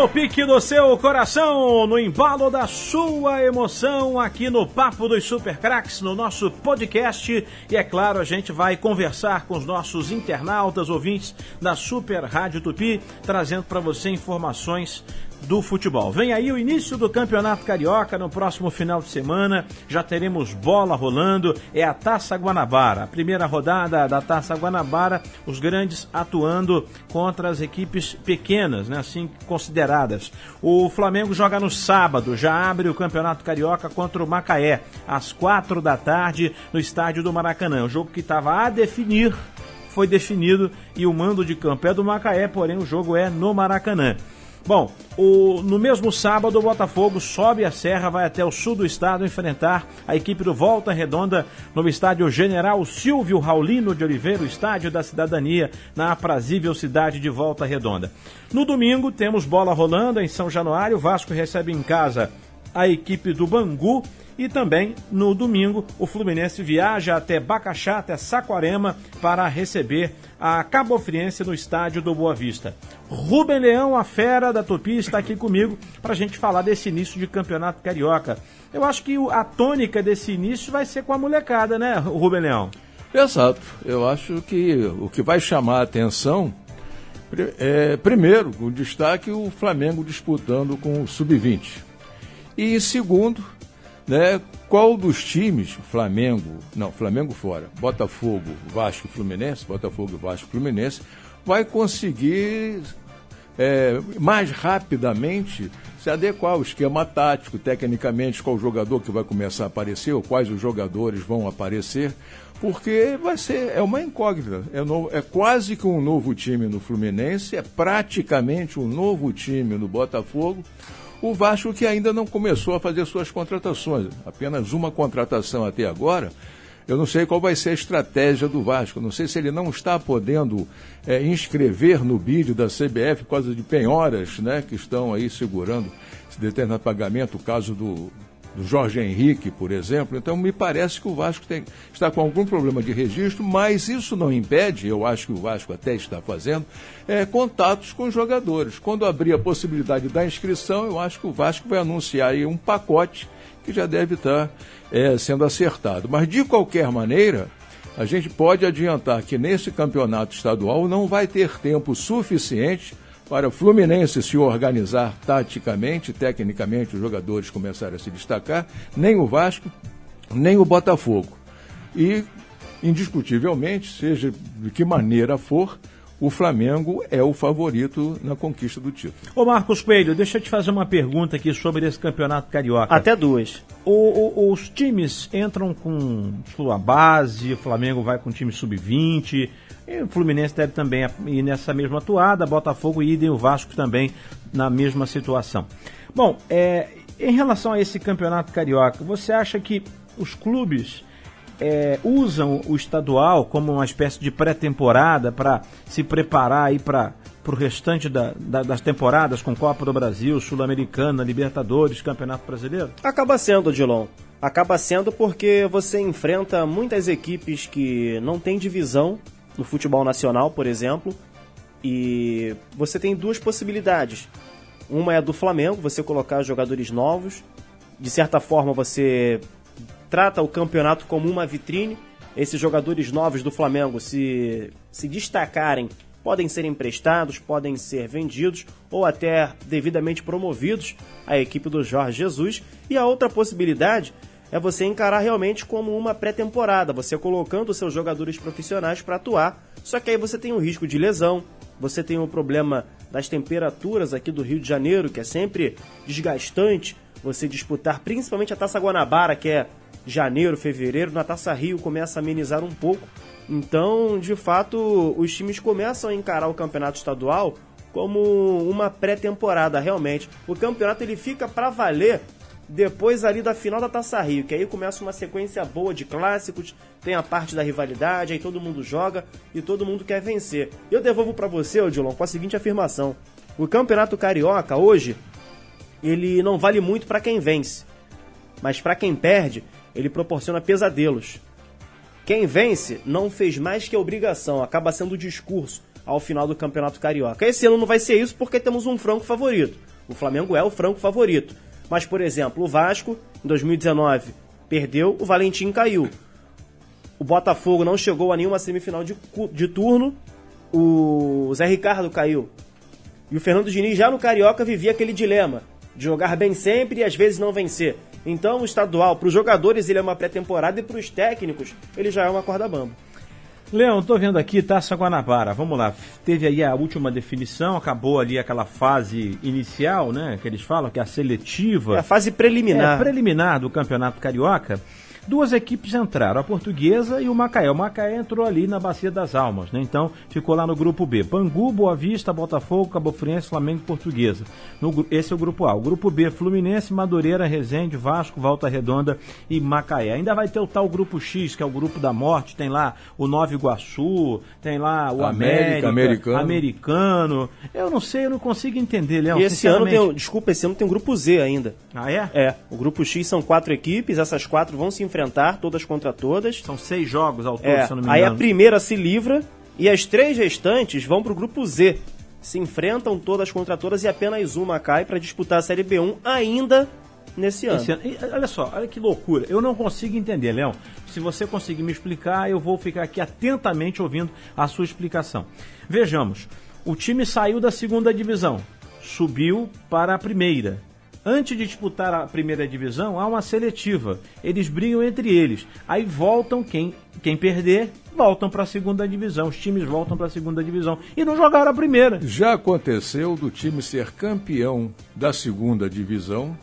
no pique do seu coração, no embalo da sua emoção, aqui no Papo dos Super Cracks, no nosso podcast. E é claro, a gente vai conversar com os nossos internautas, ouvintes da Super Rádio Tupi, trazendo para você informações do futebol. Vem aí o início do Campeonato Carioca no próximo final de semana. Já teremos bola rolando. É a Taça Guanabara. A primeira rodada da Taça Guanabara, os grandes atuando contra as equipes pequenas, né, assim consideradas. O Flamengo joga no sábado, já abre o Campeonato Carioca contra o Macaé, às quatro da tarde, no estádio do Maracanã. O jogo que estava a definir foi definido e o mando de campo é do Macaé, porém o jogo é no Maracanã. Bom, o, no mesmo sábado, o Botafogo sobe a serra, vai até o sul do estado enfrentar a equipe do Volta Redonda no estádio General Silvio Raulino de Oliveira, o estádio da cidadania, na aprazível cidade de Volta Redonda. No domingo, temos bola rolando em São Januário, o Vasco recebe em casa a equipe do Bangu e também no domingo o Fluminense viaja até Bacaxá, até Saquarema, para receber a Cabo Friense no estádio do Boa Vista. Rubem Leão, a fera da Tupi, está aqui comigo para a gente falar desse início de campeonato carioca. Eu acho que a tônica desse início vai ser com a molecada, né, Rubem Leão? Exato. Eu acho que o que vai chamar a atenção é, primeiro, o destaque o Flamengo disputando com o Sub-20. E segundo, né, qual dos times, Flamengo, não, Flamengo fora, Botafogo, Vasco Fluminense, Botafogo, Vasco e Fluminense, vai conseguir é, mais rapidamente se adequar ao esquema tático, tecnicamente, qual jogador que vai começar a aparecer, ou quais os jogadores vão aparecer, porque vai ser, é uma incógnita. É, no, é quase que um novo time no Fluminense, é praticamente um novo time no Botafogo. O Vasco que ainda não começou a fazer suas contratações, apenas uma contratação até agora. Eu não sei qual vai ser a estratégia do Vasco. Não sei se ele não está podendo é, inscrever no bid da CBF por causa de penhoras né, que estão aí segurando esse determinado pagamento, o caso do, do Jorge Henrique, por exemplo. Então, me parece que o Vasco tem, está com algum problema de registro, mas isso não impede, eu acho que o Vasco até está fazendo, é, contatos com os jogadores. Quando abrir a possibilidade da inscrição, eu acho que o Vasco vai anunciar aí um pacote que já deve estar é, sendo acertado. Mas, de qualquer maneira, a gente pode adiantar que nesse campeonato estadual não vai ter tempo suficiente para o Fluminense se organizar taticamente, tecnicamente, os jogadores começarem a se destacar, nem o Vasco, nem o Botafogo. E, indiscutivelmente, seja de que maneira for, o Flamengo é o favorito na conquista do título. Ô Marcos Coelho, deixa eu te fazer uma pergunta aqui sobre esse campeonato carioca. Até duas. O, o, os times entram com sua base, o Flamengo vai com time sub-20, e o Fluminense deve também ir nessa mesma toada, Botafogo e o Vasco também na mesma situação. Bom, é, em relação a esse campeonato carioca, você acha que os clubes é, usam o estadual como uma espécie de pré-temporada para se preparar aí para o restante da, da, das temporadas com Copa do Brasil, Sul-Americana, Libertadores, Campeonato Brasileiro? Acaba sendo, Dilon. Acaba sendo porque você enfrenta muitas equipes que não têm divisão no futebol nacional, por exemplo, e você tem duas possibilidades. Uma é a do Flamengo, você colocar jogadores novos. De certa forma, você trata o campeonato como uma vitrine. Esses jogadores novos do Flamengo, se, se destacarem, podem ser emprestados, podem ser vendidos ou até devidamente promovidos à equipe do Jorge Jesus. E a outra possibilidade é você encarar realmente como uma pré-temporada, você colocando seus jogadores profissionais para atuar. Só que aí você tem o risco de lesão, você tem o problema das temperaturas aqui do Rio de Janeiro, que é sempre desgastante você disputar, principalmente a Taça Guanabara, que é janeiro, fevereiro, na Taça Rio começa a amenizar um pouco. Então, de fato, os times começam a encarar o campeonato estadual como uma pré-temporada, realmente. O campeonato ele fica para valer depois ali da final da Taça Rio, que aí começa uma sequência boa de clássicos, tem a parte da rivalidade, aí todo mundo joga e todo mundo quer vencer. Eu devolvo para você, Odilon, com a seguinte afirmação: o Campeonato Carioca hoje ele não vale muito para quem vence, mas para quem perde, ele proporciona pesadelos. Quem vence não fez mais que a obrigação, acaba sendo o discurso. ao final do Campeonato Carioca. Esse ano não vai ser isso porque temos um franco favorito. O Flamengo é o franco favorito. Mas, por exemplo, o Vasco, em 2019, perdeu, o Valentim caiu. O Botafogo não chegou a nenhuma semifinal de, de turno, o Zé Ricardo caiu. E o Fernando Diniz já no Carioca vivia aquele dilema de jogar bem sempre e às vezes não vencer. Então o estadual, para os jogadores ele é uma pré-temporada e para os técnicos ele já é uma corda bamba. Leão, tô vendo aqui Taça Guanabara. Vamos lá. Teve aí a última definição, acabou ali aquela fase inicial, né? Que eles falam, que é a seletiva. É a fase preliminar. É, preliminar do Campeonato Carioca duas equipes entraram, a Portuguesa e o Macaé. O Macaé entrou ali na Bacia das Almas, né? Então ficou lá no grupo B. Bangu, Boa Vista, Botafogo, Cabo Friense, Flamengo e Portuguesa. No, esse é o grupo A. O grupo B, Fluminense, Madureira, Resende, Vasco, Volta Redonda e Macaé. Ainda vai ter o tal grupo X, que é o grupo da morte. Tem lá o Nova Iguaçu, tem lá o América, América americano. americano. Eu não sei, eu não consigo entender, Leão. E esse ano tem, desculpa, esse ano tem o grupo Z ainda. Ah, é? É. O grupo X são quatro equipes, essas quatro vão se enfrentar, todas contra todas. São seis jogos ao todo, é, se eu não me engano. Aí a primeira se livra e as três restantes vão para o grupo Z. Se enfrentam todas contra todas e apenas uma cai para disputar a Série B1 ainda nesse ano. ano. E, olha só, olha que loucura. Eu não consigo entender, Leão. Se você conseguir me explicar, eu vou ficar aqui atentamente ouvindo a sua explicação. Vejamos, o time saiu da segunda divisão, subiu para a primeira Antes de disputar a primeira divisão, há uma seletiva. Eles brigam entre eles. Aí voltam quem, quem perder, voltam para a segunda divisão. Os times voltam para a segunda divisão e não jogaram a primeira. Já aconteceu do time ser campeão da segunda divisão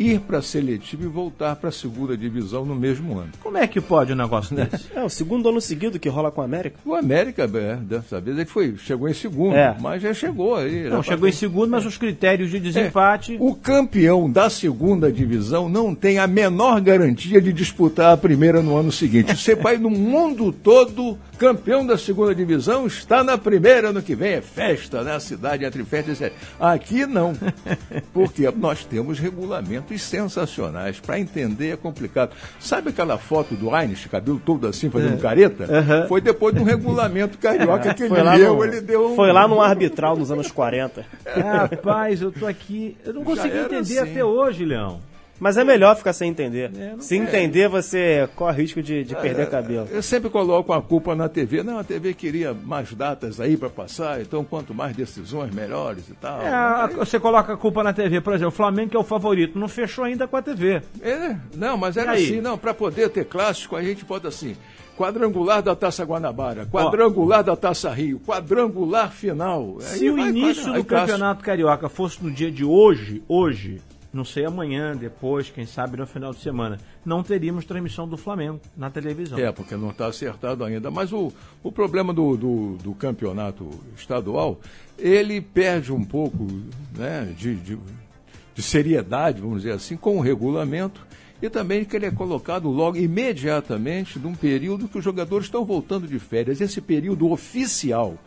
ir para a seletiva e voltar para a segunda divisão no mesmo ano. Como é que pode um negócio desse? É o segundo ano seguido que rola com o América. O América, é, dessa vez ele foi, chegou em segundo, é. mas já chegou aí. Não, chegou em segundo, mas os critérios de desempate. É. O campeão da segunda divisão não tem a menor garantia de disputar a primeira no ano seguinte. Você vai no mundo todo, campeão da segunda divisão, está na primeira ano que vem. É festa, né? A cidade entre festas. Aqui não. Porque nós temos regulamento fotos sensacionais. Para entender é complicado. Sabe aquela foto do Einstein, cabelo todo assim, fazendo é. careta? Uhum. Foi depois de um regulamento carioca que ele deu, no, ele deu um... Foi lá no arbitral nos anos 40. Rapaz, eu tô aqui. Eu não consigo entender assim. até hoje, Leão. Mas é melhor ficar sem entender. É, Se entender, você corre risco de, de é, perder cabelo. Eu sempre coloco a culpa na TV. Não, a TV queria mais datas aí para passar, então quanto mais decisões, melhores e tal. É, aí... Você coloca a culpa na TV, por exemplo, o Flamengo que é o favorito, não fechou ainda com a TV. É, não, mas era assim, não, para poder ter clássico, a gente pode assim, quadrangular da Taça Guanabara, quadrangular Ó, da Taça Rio, quadrangular final. Se o início do Campeonato Carioca fosse no dia de hoje, hoje, não sei amanhã, depois, quem sabe no final de semana, não teríamos transmissão do Flamengo na televisão. É, porque não está acertado ainda. Mas o, o problema do, do, do, campeonato estadual, ele perde um pouco né, de, de, de seriedade, vamos dizer assim, com o regulamento e também que ele é colocado logo imediatamente num período que os jogadores estão voltando de férias. Esse período oficial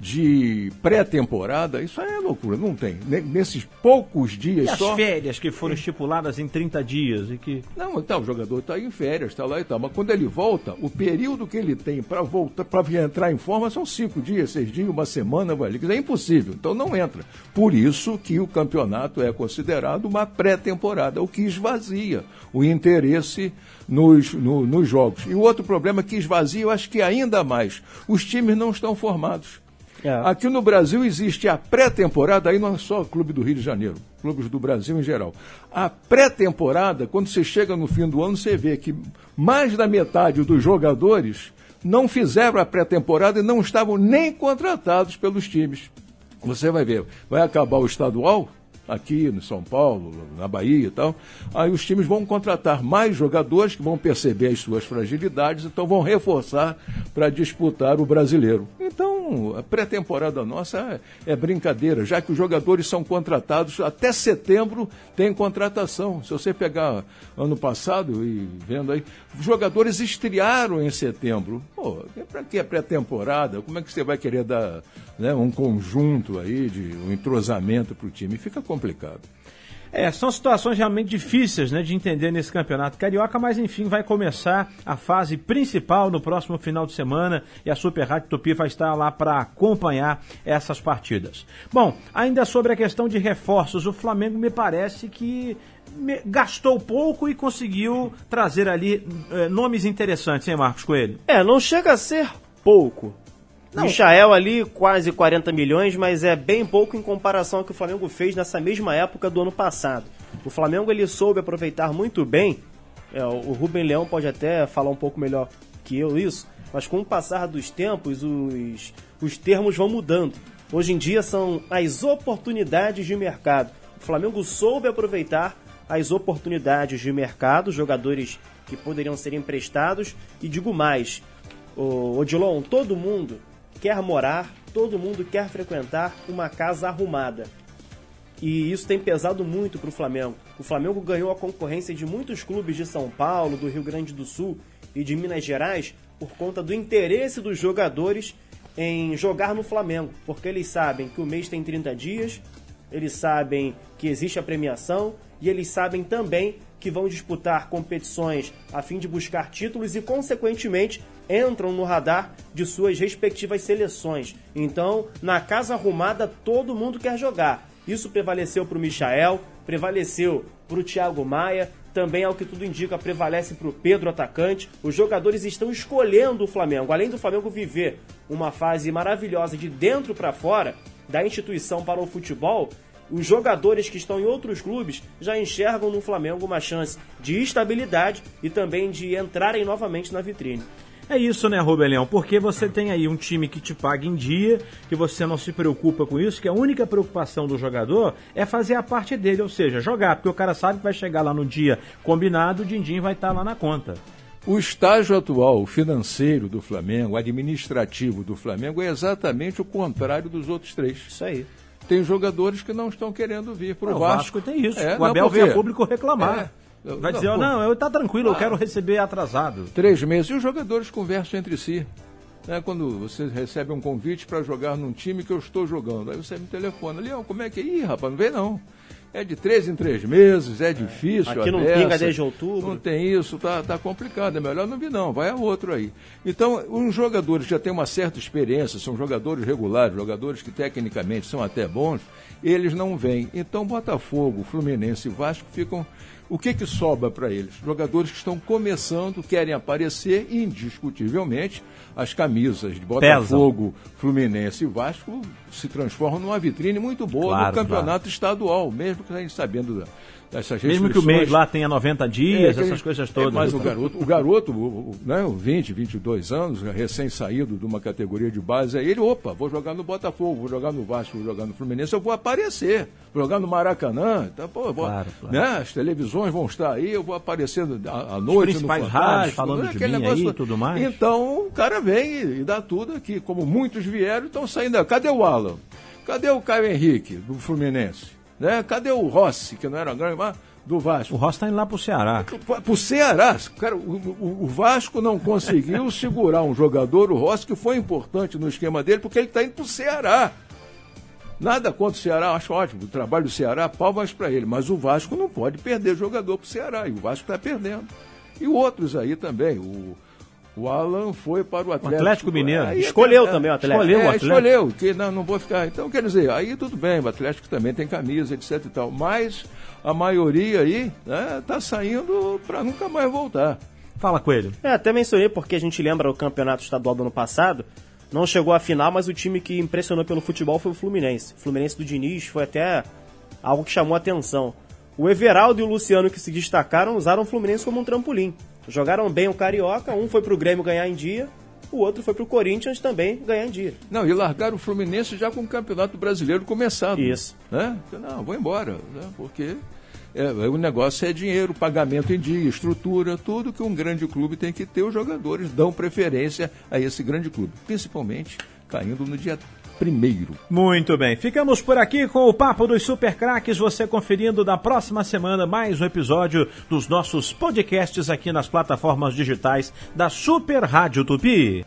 de pré-temporada, isso é loucura, não tem. Nesses poucos dias e as só... férias que foram estipuladas em 30 dias e que... Não, então, o jogador está em férias, está lá e tal, mas quando ele volta, o período que ele tem para voltar, para entrar em forma são cinco dias, seis dias, uma semana, é impossível, então não entra. Por isso que o campeonato é considerado uma pré-temporada, o que esvazia o interesse nos, no, nos jogos. E o outro problema que esvazia, eu acho que ainda mais, os times não estão formados. É. Aqui no Brasil existe a pré-temporada, aí não é só o Clube do Rio de Janeiro, clubes do Brasil em geral. A pré-temporada, quando você chega no fim do ano, você vê que mais da metade dos jogadores não fizeram a pré-temporada e não estavam nem contratados pelos times. Você vai ver, vai acabar o estadual, aqui no São Paulo, na Bahia e tal, aí os times vão contratar mais jogadores que vão perceber as suas fragilidades, então vão reforçar para disputar o brasileiro. Então, a pré-temporada nossa é, é, brincadeira, já que os jogadores são contratados até setembro tem contratação. Se você pegar ano passado e vendo aí, os jogadores estrearam em setembro. Pô, para que é pré-temporada? Como é que você vai querer dar né, um conjunto aí de um entrosamento para o time? Fica complicado. É, são situações realmente difíceis né, de entender nesse campeonato carioca, mas enfim, vai começar a fase principal no próximo final de semana e a Super Rádio Tupi vai estar lá para acompanhar essas partidas. Bom, ainda sobre a questão de reforços, o Flamengo me parece que gastou pouco e conseguiu trazer ali é, nomes interessantes, hein, Marcos Coelho? É, não chega a ser pouco. Não. Michael ali, quase 40 milhões, mas é bem pouco em comparação ao que o Flamengo fez nessa mesma época do ano passado. O Flamengo ele soube aproveitar muito bem, é, o Rubem Leão pode até falar um pouco melhor que eu isso, mas com o passar dos tempos, os, os termos vão mudando. Hoje em dia são as oportunidades de mercado. O Flamengo soube aproveitar as oportunidades de mercado, jogadores que poderiam ser emprestados, e digo mais, o Odilon, todo mundo quer morar, todo mundo quer frequentar uma casa arrumada. E isso tem pesado muito para o Flamengo. O Flamengo ganhou a concorrência de muitos clubes de São Paulo, do Rio Grande do Sul e de Minas Gerais por conta do interesse dos jogadores em jogar no Flamengo, porque eles sabem que o mês tem 30 dias, eles sabem que existe a premiação e eles sabem também que vão disputar competições a fim de buscar títulos e, consequentemente, entram no radar de suas respectivas seleções. Então, na casa arrumada, todo mundo quer jogar. Isso prevaleceu para o Michael, prevaleceu para o Thiago Maia, também, ao que tudo indica, prevalece para o Pedro atacante. Os jogadores estão escolhendo o Flamengo. Além do Flamengo viver uma fase maravilhosa de dentro para fora, da instituição para o futebol, os jogadores que estão em outros clubes já enxergam no Flamengo uma chance de estabilidade e também de entrarem novamente na vitrine. É isso, né, Rubelhão? Porque você tem aí um time que te paga em dia, que você não se preocupa com isso, que a única preocupação do jogador é fazer a parte dele, ou seja, jogar, porque o cara sabe que vai chegar lá no dia combinado, o din-din vai estar lá na conta. O estágio atual financeiro do Flamengo, administrativo do Flamengo, é exatamente o contrário dos outros três. Isso aí tem jogadores que não estão querendo vir para o Vasco. Vasco. tem isso. É, o Abel vem a público reclamar. É. Vai dizer, não, não eu tá tranquilo, ah, eu quero receber atrasado. Três meses. E os jogadores conversam entre si. Né, quando você recebe um convite para jogar num time que eu estou jogando. Aí você me telefona, Leão, como é que é? Ih, rapaz, não vem não. É de três em três meses, é difícil. Aqui não pinga desde outubro. Não tem isso, tá, tá complicado. É melhor não vir, não. Vai a outro aí. Então, uns jogadores que já têm uma certa experiência, são jogadores regulares, jogadores que tecnicamente são até bons, eles não vêm. Então, Botafogo, Fluminense e Vasco ficam o que, que sobra para eles? Jogadores que estão começando, querem aparecer indiscutivelmente, as camisas de Botafogo, Pesam. Fluminense e Vasco se transformam numa vitrine muito boa claro, no campeonato claro. estadual, mesmo que a gente sabendo essas Mesmo que o mês lá tenha 90 dias, é, essas coisas todas. É, mas o garoto, o garoto, o, né, 20, 22 anos, recém-saído de uma categoria de base, aí ele, opa, vou jogar no Botafogo, vou jogar no Vasco, vou jogar no Fluminense, eu vou aparecer. Vou jogar no Maracanã, então, pô, vou, claro, claro. Né, as televisões vão estar aí, eu vou aparecer à noite Os principais no rádios, falando né, de mim negócio, aí, tudo mais. Então, o cara vem e, e dá tudo aqui, como muitos vieram, estão saindo. Cadê o Alan? Cadê o Caio Henrique, do Fluminense? Né? Cadê o Rossi, que não era grande, mas do Vasco. O Rossi está indo lá para o Ceará. Para o Ceará. Cara, o, o, o, Vasco não conseguiu segurar um jogador, o Rossi, que foi importante no esquema dele, porque ele está indo para o Ceará. Nada contra o Ceará, acho ótimo. O trabalho do Ceará, palmas para ele. Mas o Vasco não pode perder jogador para o Ceará. E o Vasco está perdendo. E outros aí também. O, o Alan foi para o Atlético, o Atlético Mineiro. Aí, escolheu é, também o Atlético. Escolheu, é, o Atlético. escolheu, que não, não vou ficar. Então, quer dizer, aí tudo bem, o Atlético também tem camisa, etc e tal. Mas a maioria aí está né, saindo para nunca mais voltar. Fala, Coelho. É, até mencionei porque a gente lembra o campeonato estadual do ano passado. Não chegou à final, mas o time que impressionou pelo futebol foi o Fluminense. O Fluminense do Diniz foi até algo que chamou a atenção. O Everaldo e o Luciano, que se destacaram, usaram o Fluminense como um trampolim. Jogaram bem o Carioca, um foi pro Grêmio ganhar em dia, o outro foi pro Corinthians também ganhar em dia. Não, e largaram o Fluminense já com o Campeonato Brasileiro começado. Isso. Né? Não, vou embora, né? porque é, o negócio é dinheiro, pagamento em dia, estrutura, tudo que um grande clube tem que ter. Os jogadores dão preferência a esse grande clube, principalmente caindo no dia primeiro. Muito bem, ficamos por aqui com o Papo dos Super Craques, você conferindo da próxima semana mais um episódio dos nossos podcasts aqui nas plataformas digitais da Super Rádio Tupi.